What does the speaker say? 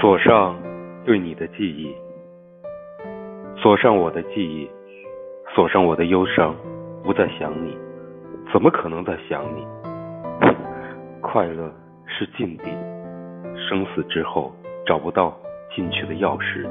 锁上对你的记忆锁上我的记忆锁上我的忧伤不再想你怎么可能再想你？快乐是禁地生死之后找不到进去的钥匙。